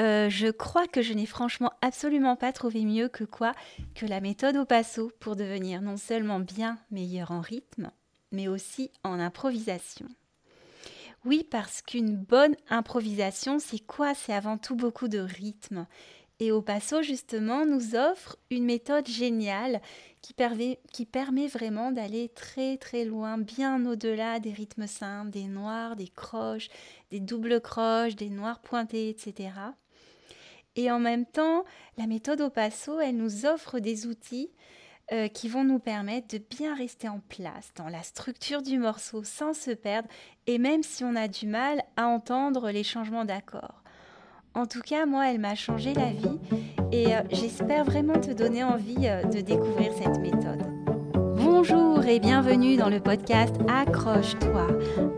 euh, je crois que je n'ai franchement absolument pas trouvé mieux que quoi que la méthode au passo pour devenir non seulement bien meilleur en rythme, mais aussi en improvisation. Oui, parce qu'une bonne improvisation, c'est quoi? C'est avant tout beaucoup de rythme. Et au passo, justement, nous offre une méthode géniale qui permet, qui permet vraiment d'aller très très loin, bien au-delà des rythmes simples, des noirs, des croches, des doubles croches, des noirs pointés, etc. Et en même temps, la méthode au passo, elle nous offre des outils euh, qui vont nous permettre de bien rester en place dans la structure du morceau sans se perdre et même si on a du mal à entendre les changements d'accords. En tout cas, moi, elle m'a changé la vie et euh, j'espère vraiment te donner envie euh, de découvrir cette méthode. Bonjour et bienvenue dans le podcast Accroche-toi,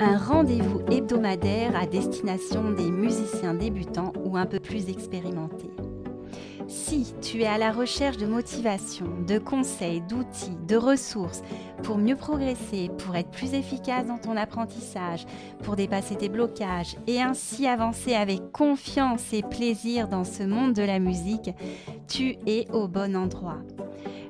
un rendez-vous hebdomadaire à destination des musiciens débutants ou un peu plus expérimentés. Si tu es à la recherche de motivation, de conseils, d'outils, de ressources pour mieux progresser, pour être plus efficace dans ton apprentissage, pour dépasser tes blocages et ainsi avancer avec confiance et plaisir dans ce monde de la musique, tu es au bon endroit.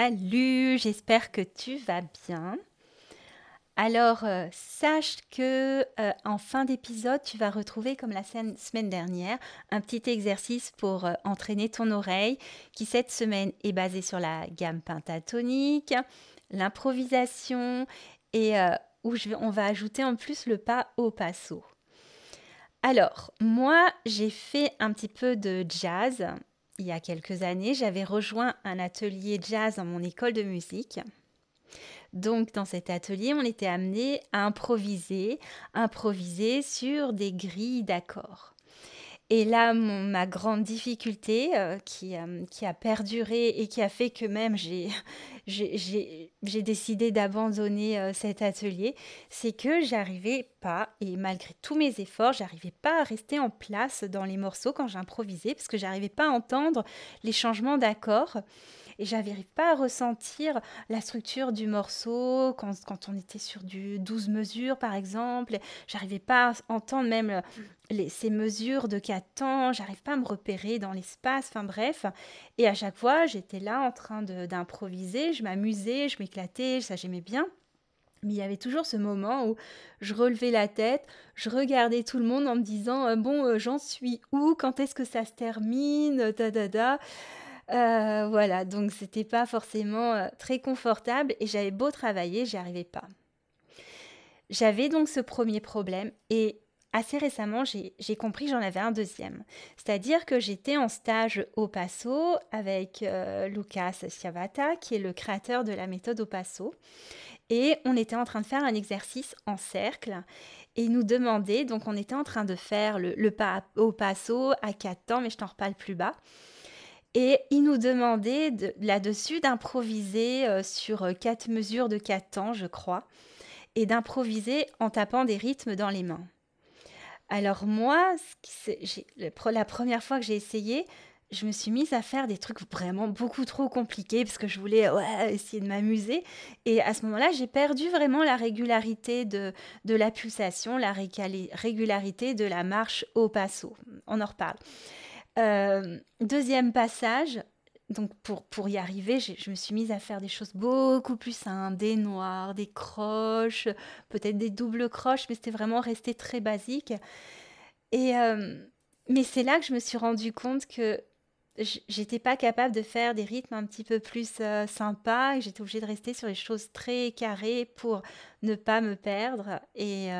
Salut, j'espère que tu vas bien. Alors, euh, sache que euh, en fin d'épisode, tu vas retrouver, comme la semaine dernière, un petit exercice pour euh, entraîner ton oreille, qui cette semaine est basé sur la gamme pentatonique, l'improvisation et où on va ajouter en plus le pas au passo. Alors, moi, j'ai fait un petit peu de jazz il y a quelques années, j'avais rejoint un atelier jazz dans mon école de musique. Donc dans cet atelier, on était amené à improviser, improviser sur des grilles d'accords. Et là, ma grande difficulté euh, qui, euh, qui, a perduré et qui a fait que même j'ai décidé d'abandonner euh, cet atelier, c'est que j'arrivais pas, et malgré tous mes efforts, j'arrivais pas à rester en place dans les morceaux quand j'improvisais, parce que j'arrivais pas à entendre les changements d'accords et j'arrivais pas à ressentir la structure du morceau quand, quand on était sur du 12 mesures par exemple. J'arrivais pas à entendre même les, ces mesures de 4 temps, j'arrive pas à me repérer dans l'espace, enfin bref. Et à chaque fois, j'étais là en train d'improviser, je m'amusais, je m'éclatais, ça j'aimais bien. Mais il y avait toujours ce moment où je relevais la tête, je regardais tout le monde en me disant euh, bon euh, j'en suis où, quand est-ce que ça se termine, da da da. Euh, voilà, donc c'était pas forcément euh, très confortable et j'avais beau travailler, j'y arrivais pas. J'avais donc ce premier problème et assez récemment, j'ai compris que j'en avais un deuxième. C'est-à-dire que j'étais en stage au Passo avec euh, Lucas Sciavata, qui est le créateur de la méthode au Passo. Et on était en train de faire un exercice en cercle. Et il nous demandait, donc on était en train de faire le, le pas au Passo à quatre temps, mais je t'en reparle plus bas. Et il nous demandait là-dessus d'improviser euh, sur euh, quatre mesures de quatre temps, je crois, et d'improviser en tapant des rythmes dans les mains. Alors moi, la première fois que j'ai essayé, je me suis mise à faire des trucs vraiment beaucoup trop compliqués parce que je voulais essayer de m'amuser. Et à ce moment-là, j'ai perdu vraiment la régularité de, de la pulsation, la régularité de la marche au passo. On en reparle. Euh, deuxième passage, donc pour, pour y arriver, je me suis mise à faire des choses beaucoup plus simples, des noirs, des croches, peut-être des doubles croches, mais c'était vraiment resté très basique. Et euh, mais c'est là que je me suis rendu compte que j'étais pas capable de faire des rythmes un petit peu plus euh, sympas, j'étais obligée de rester sur les choses très carrées pour ne pas me perdre. Et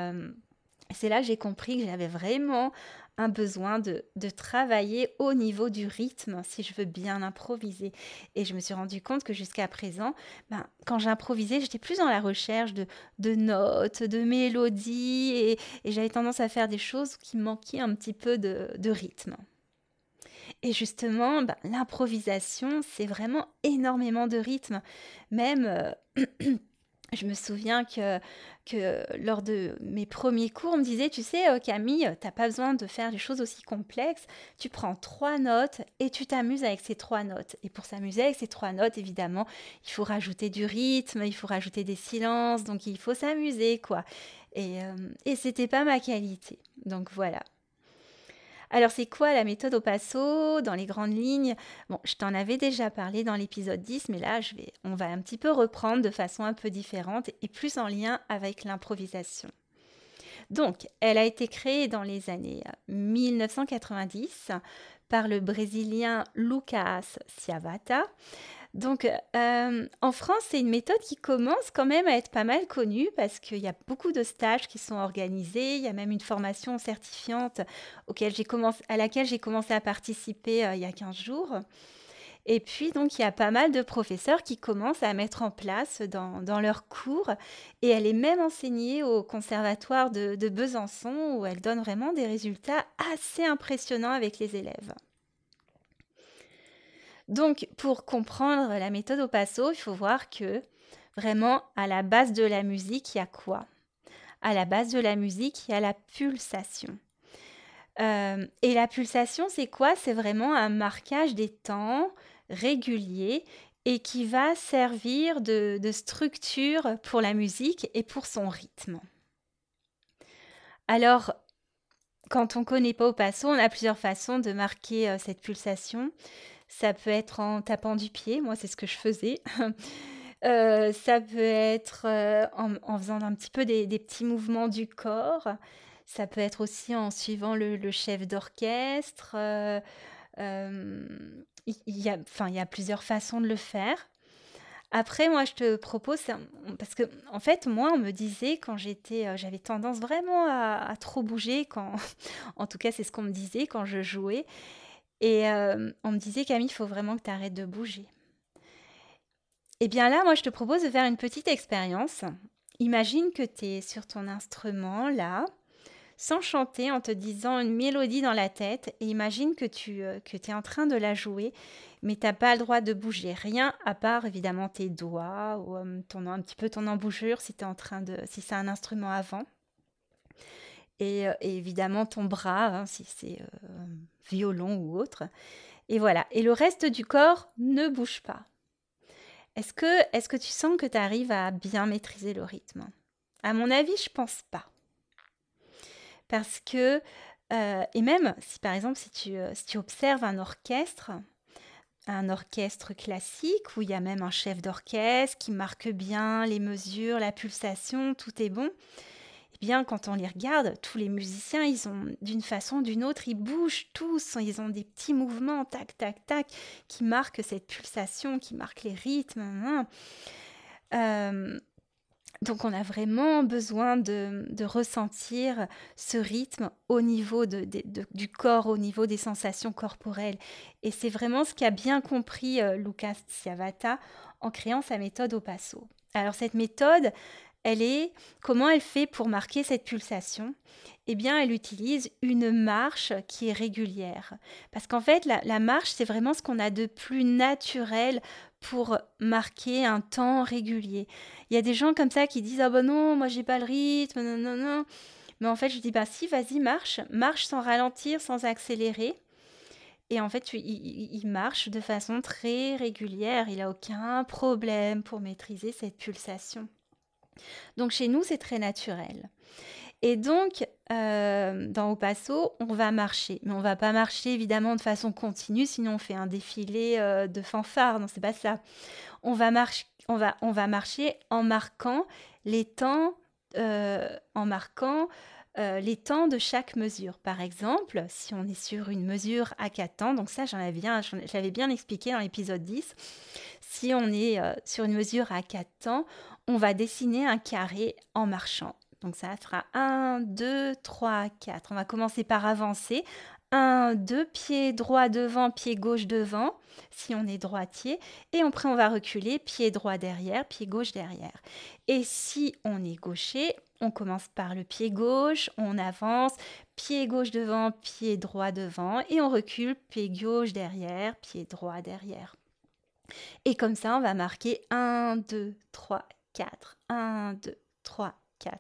c'est là que j'ai compris que j'avais vraiment un besoin de, travailler au niveau du rythme si je veux bien improviser. Et je me suis rendu compte que jusqu'à présent, ben, quand j'improvisais, j'étais plus dans la recherche de, notes, de mélodies, et, j'avais tendance à faire des choses qui manquaient un petit peu de, rythme. Et justement, ben, l'improvisation, c'est vraiment énormément de rythme. Même, euh, je me souviens que, lors de mes premiers cours, on me disait, tu sais, euh, Camille, t'as pas besoin de faire des choses aussi complexes. Tu prends trois notes et tu t'amuses avec ces trois notes. Et pour s'amuser avec ces trois notes, évidemment, il faut rajouter du rythme, il faut rajouter des silences, donc il faut s'amuser, quoi. Et, euh, et c'était pas ma qualité. Donc voilà. Alors c'est quoi la méthode au passo dans les grandes lignes? Bon, je t'en avais déjà parlé dans l'épisode 10, mais là on va un petit peu reprendre de façon un peu différente et plus en lien avec l'improvisation. Donc, elle a été créée dans les années 1990 par le Brésilien Lucas Ciavata. Donc, euh, en France, c'est une méthode qui commence quand même à être pas mal connue parce qu'il y a beaucoup de stages qui sont organisés. Il y a même une formation certifiante à laquelle j'ai commencé à participer euh, il y a 15 jours. Et puis, donc, il y a pas mal de professeurs qui commencent à mettre en place dans, leurs cours. Et elle est même enseignée au conservatoire de Besançon où elle donne vraiment des résultats assez impressionnants avec les élèves. Donc, pour comprendre la méthode au passo, il faut voir que vraiment, à la base de la musique, il y a quoi? À la base de la musique, il y a la pulsation. Euh, et la pulsation, c'est quoi? C'est vraiment un marquage des temps régulier et qui va servir de, structure pour la musique et pour son rythme. Alors, quand on ne connaît pas au passo, on a plusieurs façons de marquer euh, cette pulsation. Ça peut être en tapant du pied, moi c'est ce que je faisais. Euh, ça peut être euh, en, faisant un petit peu des, petits mouvements du corps. Ça peut être aussi en suivant le, chef d'orchestre. Euh, il, y a, il y a plusieurs façons de le faire. Après, moi, je te propose, parce que, en fait, moi, on me disait quand j'étais, j'avais tendance vraiment à, à, trop bouger, quand, en tout cas, c'est ce qu'on me disait quand je jouais. Et euh, on me disait, Camille, il faut vraiment que tu arrêtes de bouger. Eh bien là, moi, je te propose de faire une petite expérience. Imagine que tu es sur ton instrument, là, sans chanter, en te disant une mélodie dans la tête, et imagine que tu euh, que es en train de la jouer, mais tu n'as pas le droit de bouger, rien à part évidemment tes doigts ou euh, ton, un petit peu ton embouchure si, en train de, si c'est un instrument avant. Et, évidemment ton bras, hein, si c'est violon ou autre. Et voilà. Et le reste du corps ne bouge pas. Est-ce que, est que tu sens que tu arrives à bien maîtriser le rythme? À mon avis, je pense pas. Parce que, euh, et même si par exemple, si tu, euh, si tu observes un orchestre, un orchestre classique où il y a même un chef d'orchestre qui marque bien les mesures, la pulsation, tout est bon, bien, quand on les regarde, tous les musiciens, ils ont d'une façon ou d'une autre, ils bougent tous, ils ont des petits mouvements, tac, tac, tac, qui marquent cette pulsation, qui marquent les rythmes. Euh, donc on a vraiment besoin de, ressentir ce rythme au niveau du corps, au niveau des sensations corporelles. Et c'est vraiment ce qu'a bien compris euh, Lucas Ciavata en créant sa méthode au passo. Alors cette méthode, comment elle fait pour marquer cette pulsation? Eh bien, elle utilise une marche qui est régulière. Parce qu'en fait, la, marche, c'est vraiment ce qu'on a de plus naturel pour marquer un temps régulier. Il y a des gens comme ça qui disent Ah ben non, moi j'ai pas le rythme, non, non, non. Mais en fait, je dis Bah si, vas-y, marche. Marche sans ralentir, sans accélérer. Et en fait, il, marche de façon très régulière. Il n'a aucun problème pour maîtriser cette pulsation. Donc chez nous, c'est très naturel. Et donc, euh, dans Au Passo, on va marcher. Mais on va pas marcher évidemment de façon continue, sinon on fait un défilé euh, de fanfare. Non, c'est pas ça. On va, on, va, on va marcher en marquant les temps, euh, en marquant les temps de chaque mesure. Par exemple, si on est sur une mesure à 4 temps, donc ça, j'en avais bien, j'avais bien expliqué dans l'épisode 10. Si on est sur une mesure à 4 temps, on va dessiner un carré en marchant. Donc ça fera 1, 2, 3, 4. On va commencer par avancer. un, deux, pieds droit devant, pied gauche devant, si on est droitier. Et après, on va reculer, pied droit derrière, pied gauche derrière. Et si on est gaucher, on commence par le pied gauche, on avance, pied gauche devant, pied droit devant, et on recule, pied gauche derrière, pied droit derrière. Et comme ça, on va marquer 1, 2, 3, 4. 1, 2, 3, 4.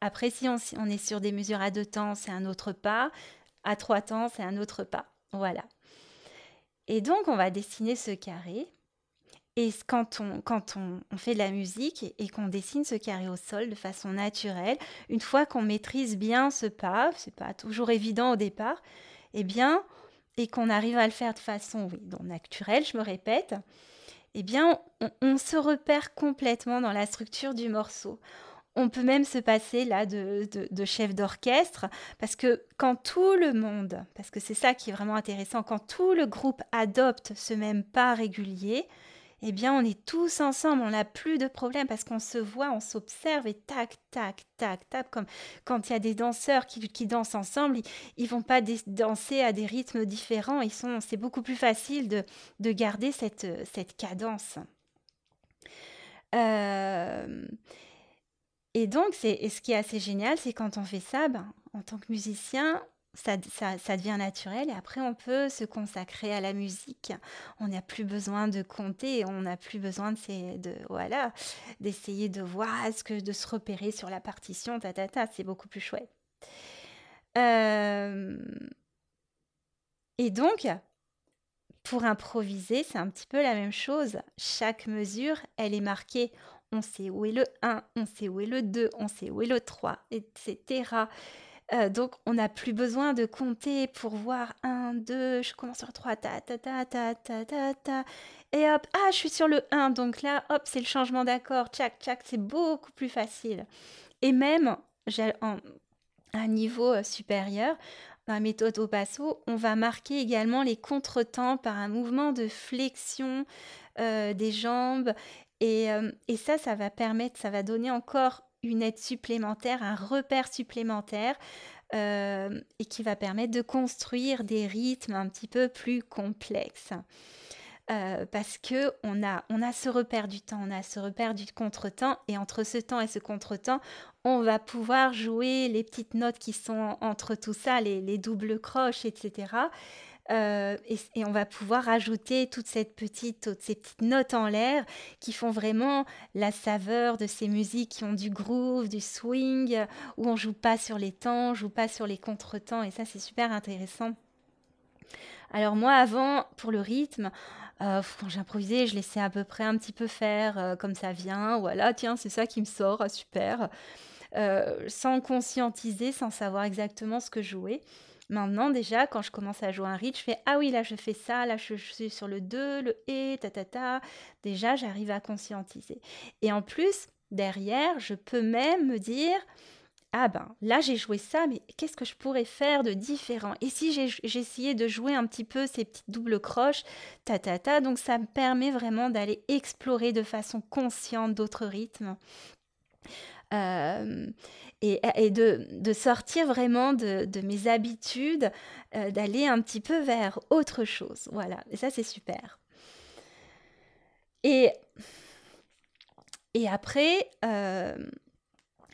Après, si on, est sur des mesures à deux temps, c'est un autre pas. À trois temps, c'est un autre pas. Voilà. Et donc, on va dessiner ce carré. Et quand on, fait de la musique et, qu'on dessine ce carré au sol de façon naturelle, une fois qu'on maîtrise bien ce pas, c'est pas toujours évident au départ, eh bien, et qu'on arrive à le faire de façon naturelle, je me répète, eh bien, on, se repère complètement dans la structure du morceau. On peut même se passer là de, de chef d'orchestre, parce que quand tout le monde, parce que c'est ça qui est vraiment intéressant, quand tout le groupe adopte ce même pas régulier, eh bien, on est tous ensemble, on n'a plus de problème parce qu'on se voit, on s'observe et tac, tac, tac, tac. Comme quand il y a des danseurs qui, dansent ensemble, ils, ne vont pas danser à des rythmes différents. Ils c'est beaucoup plus facile de, garder cette, cette cadence. Euh, et donc, c'est, ce qui est assez génial, c'est quand on fait ça, ben, en tant que musicien, ça, ça, devient naturel et après on peut se consacrer à la musique. On n'a plus besoin de compter, on n'a plus besoin de, de voilà d'essayer de voir ce que de se repérer sur la partition, ta ta ta, c'est beaucoup plus chouette. Euh, et donc, pour improviser, c'est un petit peu la même chose. Chaque mesure, elle est marquée. On sait où est le 1, on sait où est le 2, on sait où est le 3, etc. Euh, donc, on n'a plus besoin de compter pour voir 1, 2, je commence sur 3, ta, ta, ta, ta, ta, ta, ta. Et hop, ah, je suis sur le 1. Donc là, hop, c'est le changement d'accord. Tchac, tchac, c'est beaucoup plus facile. Et même, à un niveau euh, supérieur, dans la méthode au passo, on va marquer également les contretemps par un mouvement de flexion euh, des jambes. Et, et, ça, ça va permettre, ça va donner encore une aide supplémentaire, un repère supplémentaire euh, et qui va permettre de construire des rythmes un petit peu plus complexes. Euh, parce que on a, ce repère du temps, on a ce repère du contretemps, et entre ce temps et ce contretemps, on va pouvoir jouer les petites notes qui sont entre tout ça, les doubles croches, etc. Euh, et, on va pouvoir ajouter toute cette petite, toutes ces petites notes en l'air qui font vraiment la saveur de ces musiques qui ont du groove, du swing, où on joue pas sur les temps, on joue pas sur les contretemps, et ça c'est super intéressant. Alors moi avant, pour le rythme, euh, quand j'improvisais, je laissais à peu près un petit peu faire euh, comme ça vient. Voilà, tiens, c'est ça qui me sort, ah, super. sans conscientiser, sans savoir exactement ce que jouer. Maintenant, déjà, quand je commence à jouer un rythme, je fais Ah oui, là je fais ça, là je, suis sur le 2, le et, ta ta ta. Déjà, j'arrive à conscientiser. Et en plus, derrière, je peux même me dire ah ben là j'ai joué ça, mais qu'est-ce que je pourrais faire de différent? Et si j'essayais de jouer un petit peu ces petites doubles croches, ta ta ta, donc ça me permet vraiment d'aller explorer de façon consciente d'autres rythmes. Euh, et, de, sortir vraiment de, mes habitudes, euh, d'aller un petit peu vers autre chose. Voilà, et ça c'est super. Et, et après, euh,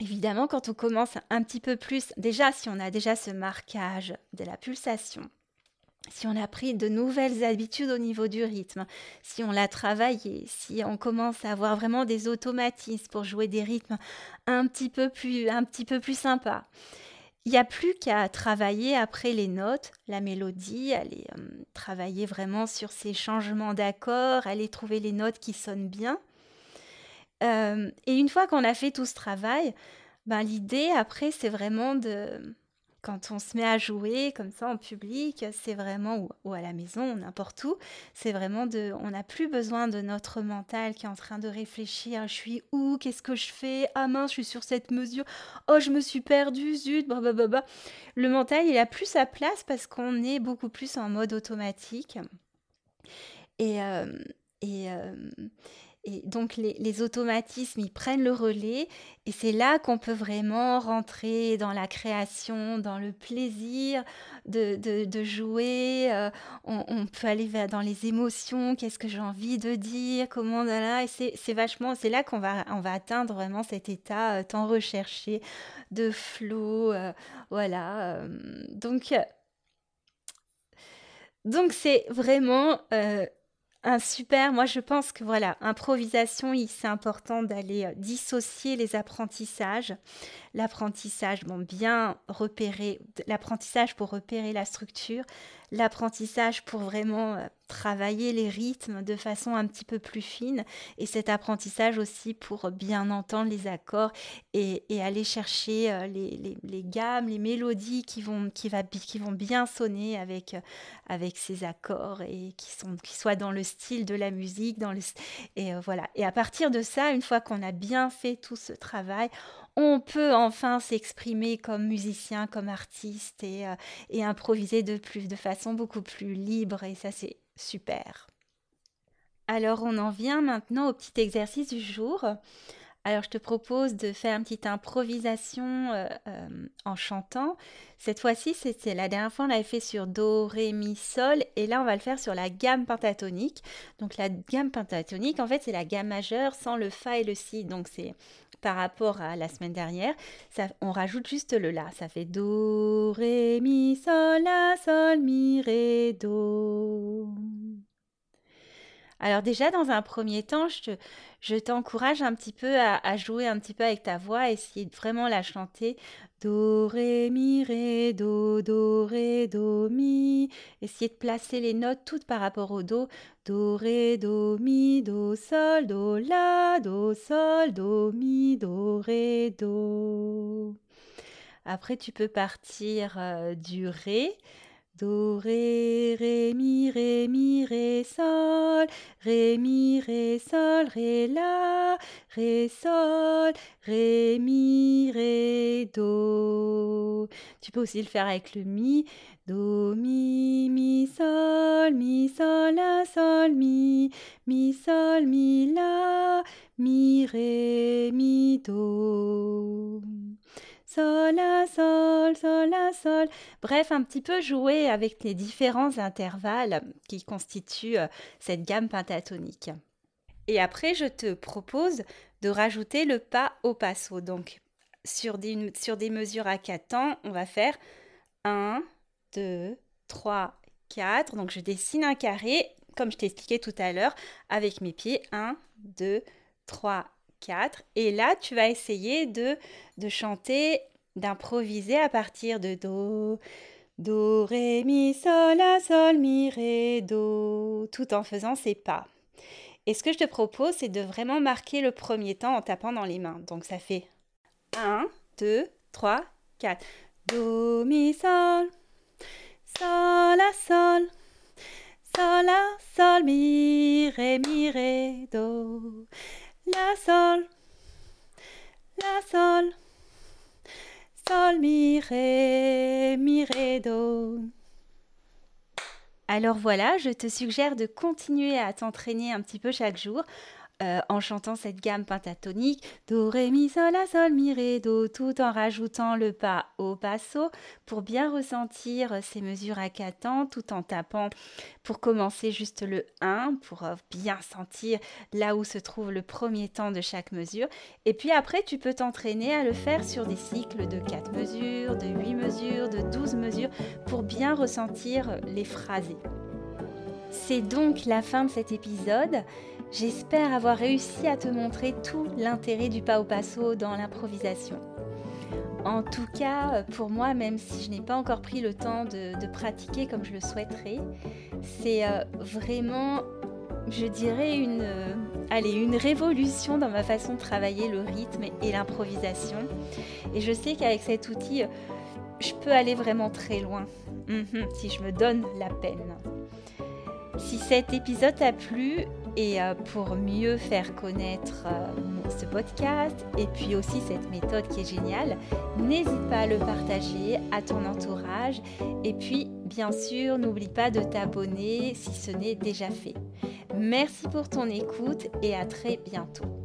évidemment, quand on commence un petit peu plus, déjà si on a déjà ce marquage de la pulsation, si on a pris de nouvelles habitudes au niveau du rythme, si on l'a travaillé, si on commence à avoir vraiment des automatismes pour jouer des rythmes un petit peu plus, un petit peu plus sympas, il n'y a plus qu'à travailler après les notes, la mélodie, aller euh, travailler vraiment sur ces changements d'accords, aller trouver les notes qui sonnent bien. Euh, et une fois qu'on a fait tout ce travail, ben, l'idée après, c'est vraiment de, quand on se met à jouer comme ça en public, c'est vraiment, ou, à la maison, n'importe où, c'est vraiment de, on n'a plus besoin de notre mental qui est en train de réfléchir, je suis où, qu'est-ce que je fais, ah mince, je suis sur cette mesure, oh je me suis perdu, zut, bah, bah. Le mental, il a plus sa place parce qu'on est beaucoup plus en mode automatique. Et, euh, euh, Et donc les, automatismes, ils prennent le relais et c'est là qu'on peut vraiment rentrer dans la création, dans le plaisir de, jouer. Euh, on, peut aller vers, dans les émotions, qu'est-ce que j'ai envie de dire, comment là. Et c'est vachement, c'est là qu'on va, on va atteindre vraiment cet état euh, tant recherché de flow. Euh, voilà. donc, donc c'est vraiment un super, moi je pense que voilà, improvisation, c'est important d'aller euh, dissocier les apprentissages. L'apprentissage, bon, bien repérer, l'apprentissage pour repérer la structure, l'apprentissage pour vraiment euh, travailler les rythmes de façon un petit peu plus fine et cet apprentissage aussi pour bien entendre les accords et, aller chercher euh, les, gammes, les mélodies qui vont, qui, qui vont bien sonner avec, euh, avec ces accords et qui, sont, qui soient dans le style de la musique. Dans le, et voilà. Et à partir de ça, une fois qu'on a bien fait tout ce travail, on peut enfin s'exprimer comme musicien, comme artiste et, euh, improviser de de façon beaucoup plus libre et ça c'est super. Alors on en vient maintenant au petit exercice du jour. Alors je te propose de faire une petite improvisation euh, euh, en chantant. Cette fois-ci, c'était la dernière fois on l'avait fait sur Do, Ré, Mi, Sol et là on va le faire sur la gamme pentatonique. Donc la gamme pentatonique, en fait, c'est la gamme majeure sans le Fa et le Si. Donc c'est par rapport à la semaine dernière, on rajoute juste le La. Ça fait Do, Ré, Mi, Sol, La, Sol, Mi, Ré, Do. Alors déjà, dans un premier temps, je, t'encourage un petit peu à, jouer un petit peu avec ta voix, essayer de vraiment la chanter. Do, ré, mi, ré, do, do, ré, do, mi. Essayer de placer les notes toutes par rapport au do. Do, ré, do, mi, do, sol, do, la, do, sol, do, mi, do, ré, do. Après, tu peux partir euh, du ré. Do, ré, ré, mi, ré, mi, ré, sol, ré, mi, ré, sol, ré, la, ré, sol, ré, mi, ré, do. Tu peux aussi le faire avec le mi. Do, mi, mi, sol, mi, sol, la, sol, mi, mi, sol, mi, la, mi, ré, mi, do sol, la, sol, sol, la, sol. Bref, un petit peu jouer avec les différents intervalles qui constituent euh, cette gamme pentatonique. Et après, je te propose de rajouter le pas au passo. Donc, sur des, sur des mesures à 4 temps, on va faire 1, 2, 3, 4. Donc, je dessine un carré, comme je t'ai expliqué tout à l'heure, avec mes pieds. 1, 2, 3, 4. Et là, tu vas essayer de, de chanter, d'improviser à partir de Do, Do, Ré, Mi, Sol, La, Sol, Mi, Ré, Do, tout en faisant ces pas. Et ce que je te propose, c'est de vraiment marquer le premier temps en tapant dans les mains. Donc ça fait 1, 2, 3, 4. Do, Mi, Sol, Sol, La, Sol. Sol, La, Sol, Mi, Ré, Mi, Ré, Do. La, Sol, La, Sol, Sol, Mi, Ré, Mi, Ré, Do. Alors voilà, je te suggère de continuer à t'entraîner un petit peu chaque jour euh, en chantant cette gamme pentatonique Do, Ré, Mi, Sol, La, Sol, Mi, Ré, Do, tout en rajoutant le pas au passo pour bien ressentir ces mesures à quatre temps tout en tapant pour commencer juste le 1 pour euh, bien sentir là où se trouve le premier temps de chaque mesure. Et puis après, tu peux t'entraîner à le faire sur des cycles de 4 mesures, de 8 mesures, de 12 mesures pour bien ressentir les phrasés. C'est donc la fin de cet épisode. J'espère avoir réussi à te montrer tout l'intérêt du pas au passo dans l'improvisation. En tout cas, pour moi, même si je n'ai pas encore pris le temps de, pratiquer comme je le souhaiterais, c'est euh, vraiment, je dirais, une, euh, une révolution dans ma façon de travailler le rythme et l'improvisation. Et je sais qu'avec cet outil, je peux aller vraiment très loin, mhm, si je me donne la peine. Si cet épisode t'a plu, et euh, pour mieux faire connaître euh, ce podcast et puis aussi cette méthode qui est géniale, n'hésite pas à le partager à ton entourage et puis bien sûr n'oublie pas de t'abonner si ce n'est déjà fait. Merci pour ton écoute et à très bientôt.